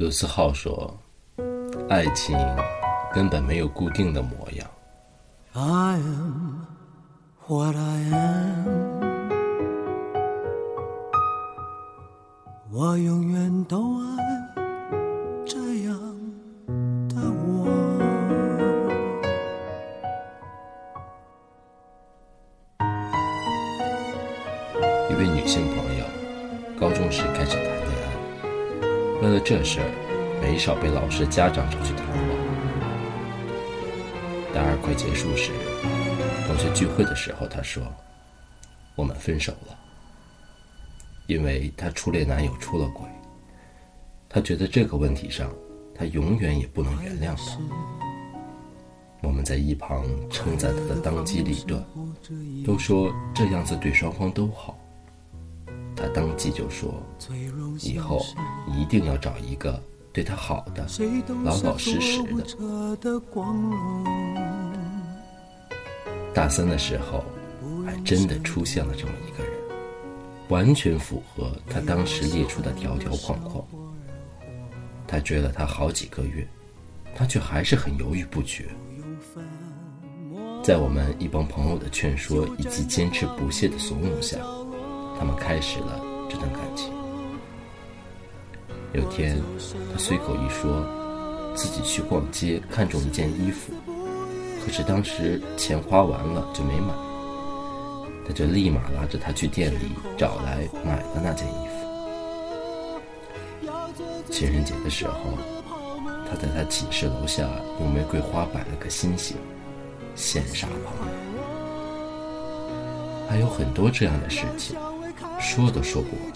卢思浩说：“爱情根本没有固定的模样。” I am what I am，我永远都爱这样的我。一位女性朋友，高中时开始谈为了这事儿，没少被老师、家长找去谈话。大二快结束时，同学聚会的时候，她说：“我们分手了，因为她初恋男友出了轨。她觉得这个问题上，她永远也不能原谅他。”我们在一旁称赞她的当机立断，都说这样子对双方都好。她当即就说：“以后一定要找一个。”对他好的，老老实实的。大三的时候，还真的出现了这么一个人，完全符合他当时列出的条条框框。他追了他好几个月，他却还是很犹豫不决。在我们一帮朋友的劝说以及坚持不懈的怂恿下，他们开始了这段感情。有天，他随口一说，自己去逛街看中一件衣服，可是当时钱花完了就没买。他就立马拉着他去店里找来买了那件衣服。情人节的时候，他在他寝室楼下用玫瑰花摆了个心形，羡煞旁人。还有很多这样的事情，说都说不完。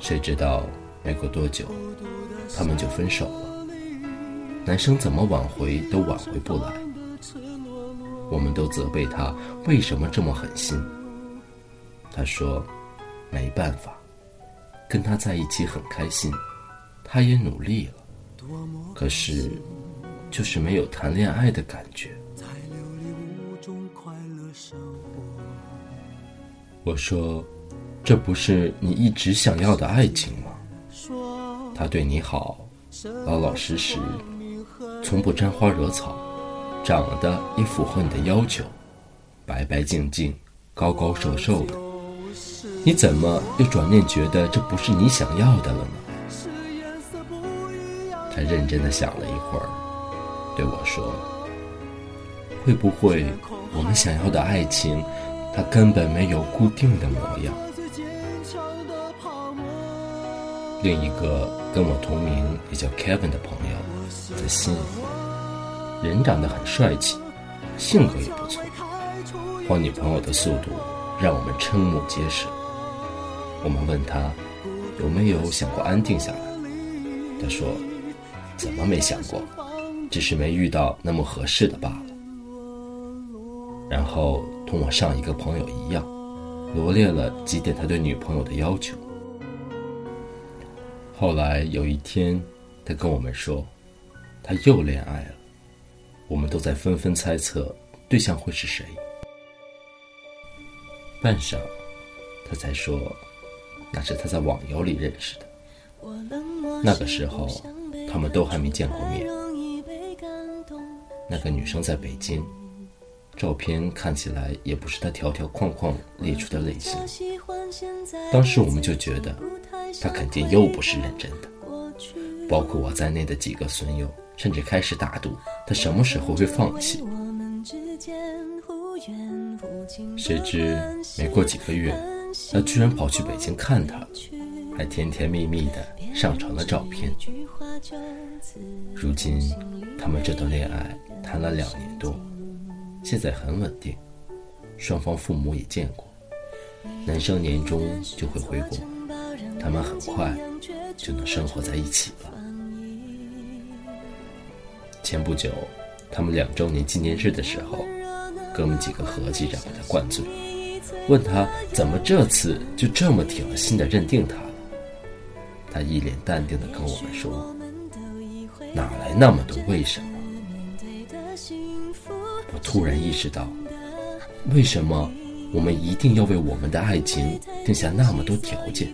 谁知道没过多久，他们就分手了。男生怎么挽回都挽回不来。我们都责备他为什么这么狠心。他说：“没办法，跟他在一起很开心，他也努力了，可是就是没有谈恋爱的感觉。”我说。这不是你一直想要的爱情吗？他对你好，老老实实，从不沾花惹草，长得也符合你的要求，白白净净，高高瘦瘦的。你怎么又转念觉得这不是你想要的了呢？他认真的想了一会儿，对我说：“会不会我们想要的爱情，它根本没有固定的模样？”另一个跟我同名也叫 Kevin 的朋友，在心里，人长得很帅气，性格也不错，换女朋友的速度让我们瞠目结舌。我们问他有没有想过安定下来，他说：“怎么没想过，只是没遇到那么合适的罢了。”然后同我上一个朋友一样，罗列了几点他对女朋友的要求。后来有一天，他跟我们说，他又恋爱了。我们都在纷纷猜测对象会是谁。半晌，他才说，那是他在网游里认识的。那个时候，他们都还没见过面。那个女生在北京，照片看起来也不是他条条框框列出的类型。当时我们就觉得。他肯定又不是认真的，包括我在内的几个损友，甚至开始打赌他什么时候会放弃。谁知没过几个月，他居然跑去北京看他，还甜甜蜜蜜的上传了照片。如今，他们这段恋爱谈了两年多，现在很稳定，双方父母也见过，男生年终就会回国。他们很快就能生活在一起了。前不久，他们两周年纪念日的时候，哥们几个合计着把他灌醉，问他怎么这次就这么铁了心的认定他了。他一脸淡定的跟我们说：“哪来那么多为什么？”突然意识到，为什么我们一定要为我们的爱情定下那么多条件？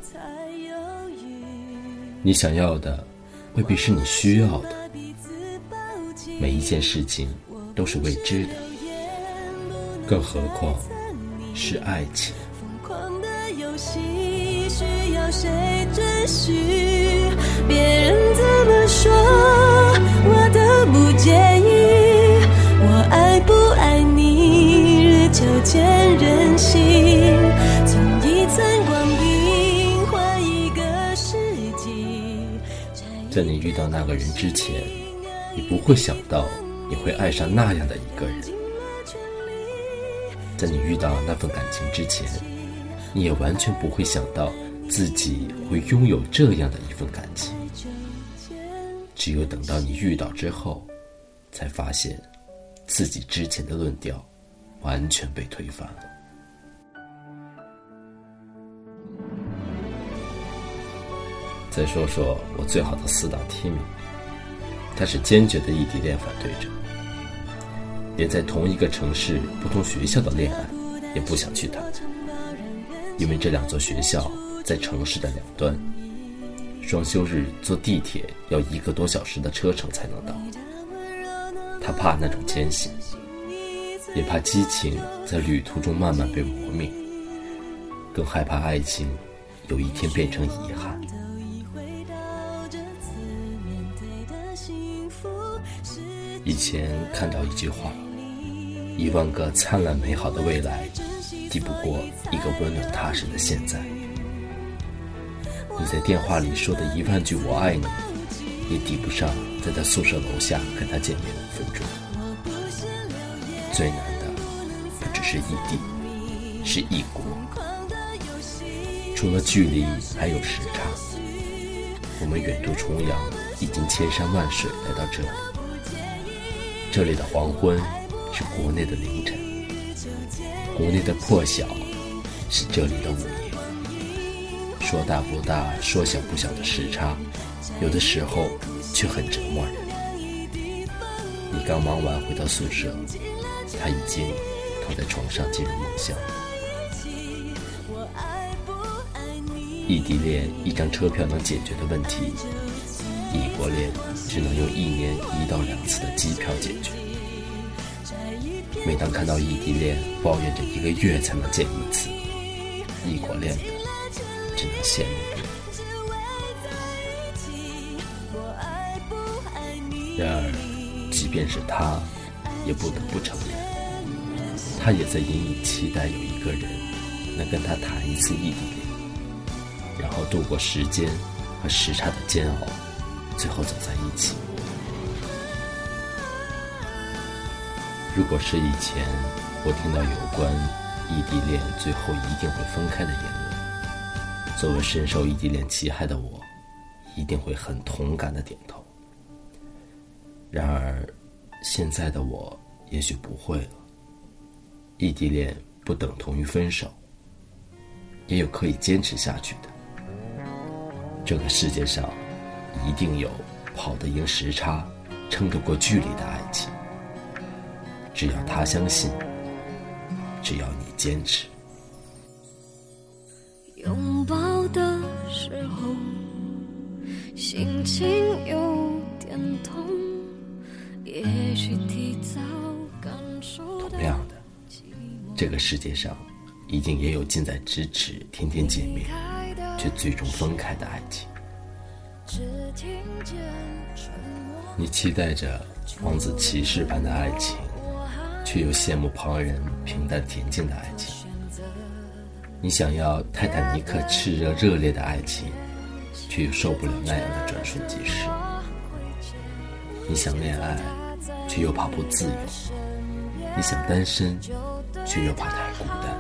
你想要的未必是你需要的，每一件事情都是未知的，更何况是爱情。别人怎么说，我都不介。见人心。从一寸光阴换一个世纪。在你遇到那个人之前，你不会想到你会爱上那样的一个人。在你遇到那份感情之前，你也完全不会想到自己会拥有这样的一份感情。只有等到你遇到之后，才发现自己之前的论调完全被推翻了。再说说我最好的死党 Timmy，他是坚决的异地恋反对者，连在同一个城市不同学校的恋爱也不想去谈，因为这两座学校在城市的两端。双休日坐地铁要一个多小时的车程才能到，他怕那种艰辛，也怕激情在旅途中慢慢被磨灭，更害怕爱情有一天变成遗憾。以前看到一句话：一万个灿烂美好的未来，抵不过一个温暖踏实的现在。你在电话里说的一万句“我爱你”，也抵不上在他宿舍楼下跟他见面五分钟。最难的不只是异地，是异国。除了距离，还有时差。我们远渡重洋，历经千山万水来到这里。这里的黄昏是国内的凌晨，国内的破晓是这里的午夜。说大不大，说小不小的时差，有的时候却很折磨人。你刚忙完回到宿舍，他已经躺在床上进入梦乡。异地恋一张车票能解决的问题，异国恋只能用一年一到两次的机票解决。每当看到异地恋抱怨着一个月才能见一次，异国恋的。只能羡慕。然而，即便是他，也不得不承认，他也在隐隐期待有一个人能跟他谈一次异地恋，然后度过时间和时差的煎熬，最后走在一起。如果是以前，我听到有关异地恋最后一定会分开的言论。作为深受异地恋其害的我，一定会很同感的点头。然而，现在的我也许不会了。异地恋不等同于分手，也有可以坚持下去的。这个世界上，一定有跑得赢时差、撑得过距离的爱情。只要他相信，只要你坚持。拥抱。的时候，心情有点痛。也许提早，这个世界上一定也有近在咫尺、天天见面，却最终分开的爱情。你期待着王子骑士般的爱情，却又羡慕旁人平淡恬静的爱情。你想要泰坦尼克炽热热烈的爱情，却又受不了那样的转瞬即逝。你想恋爱，却又怕不自由；你想单身，却又怕太孤单。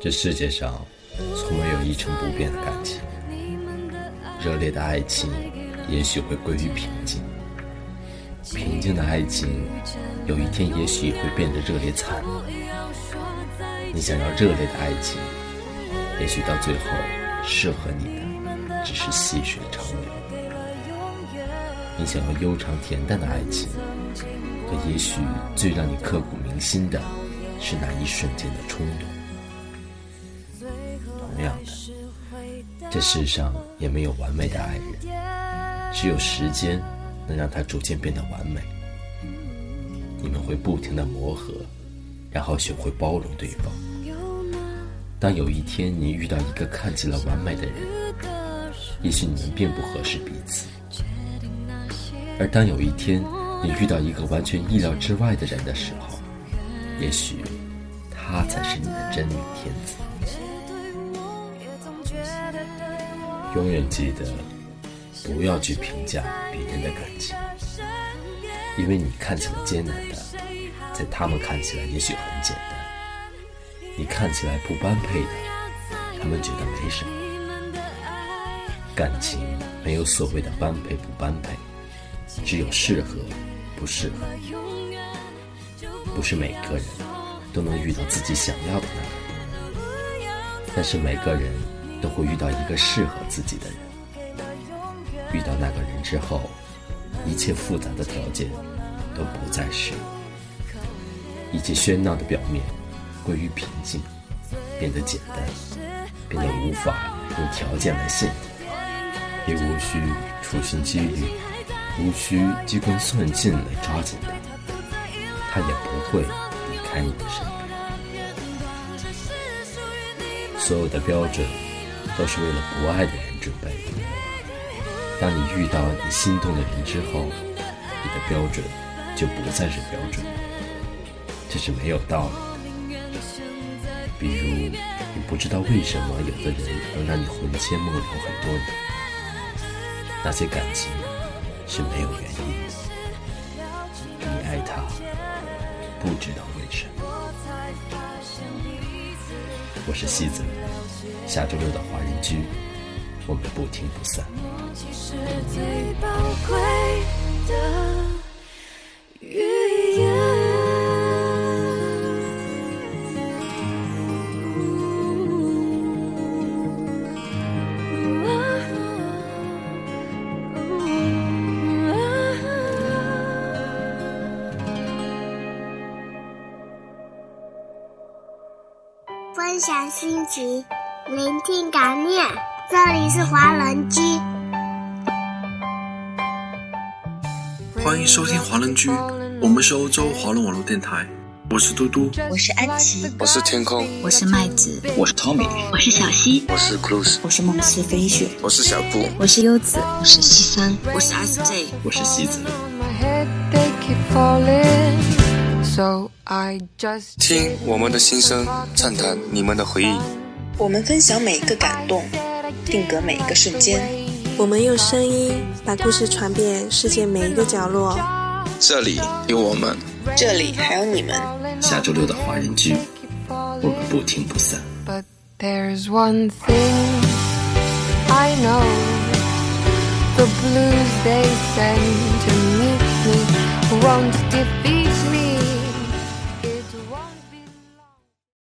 这世界上从没有一成不变的感情，热烈的爱情也许会归于平静。平静的爱情，有一天也许会变得热烈惨。你想要热烈的爱情，也许到最后适合你的只是细水长流。你想要悠长恬淡的爱情，可也许最让你刻骨铭心的是那一瞬间的冲动。同样的。这世上也没有完美的爱人，只有时间能让他逐渐变得完美。你们会不停的磨合，然后学会包容对方。当有一天你遇到一个看起来完美的人，也许你们并不合适彼此；而当有一天你遇到一个完全意料之外的人的时候，也许他才是你的真命天子。永远记得，不要去评价别人的感情，因为你看起来艰难的，在他们看起来也许很简单；你看起来不般配的，他们觉得没什么。感情没有所谓的般配不般配，只有适合不适合。不是每个人都能遇到自己想要的那个人，但是每个人。都会遇到一个适合自己的人。遇到那个人之后，一切复杂的条件都不再是，一切喧闹的表面归于平静，变得简单，变得无法用条件来限定，也无需处心积虑，无需机关算尽来抓紧他，他也不会离开你的身边。所有的标准。都是为了不爱的人准备的。当你遇到你心动的人之后，你的标准就不再是标准，这是没有道理的。比如，你不知道为什么有的人能让你魂牵梦绕很多年，那些感情是没有原因的。你爱他，不知道为什么。我是西子。下周六的华人居，我们不听不散。分享心情。聆听感念，这里是华人居。欢迎收听华人居，我们是欧洲华人网络电台。我是嘟嘟，我是安琪，我是天空，我是麦子，我是 Tommy，我是小溪，我是 Cruz，我是梦思飞雪，我是小布，我是优子，我是西三，我是 SJ，我是西子。听我们的心声，畅谈你们的回忆。我们分享每一个感动，定格每一个瞬间。我们用声音把故事传遍世界每一个角落。这里有我们，这里还有你们。下周六的华人剧，我们不听不散 i know。The blues they send to meet me won't defeat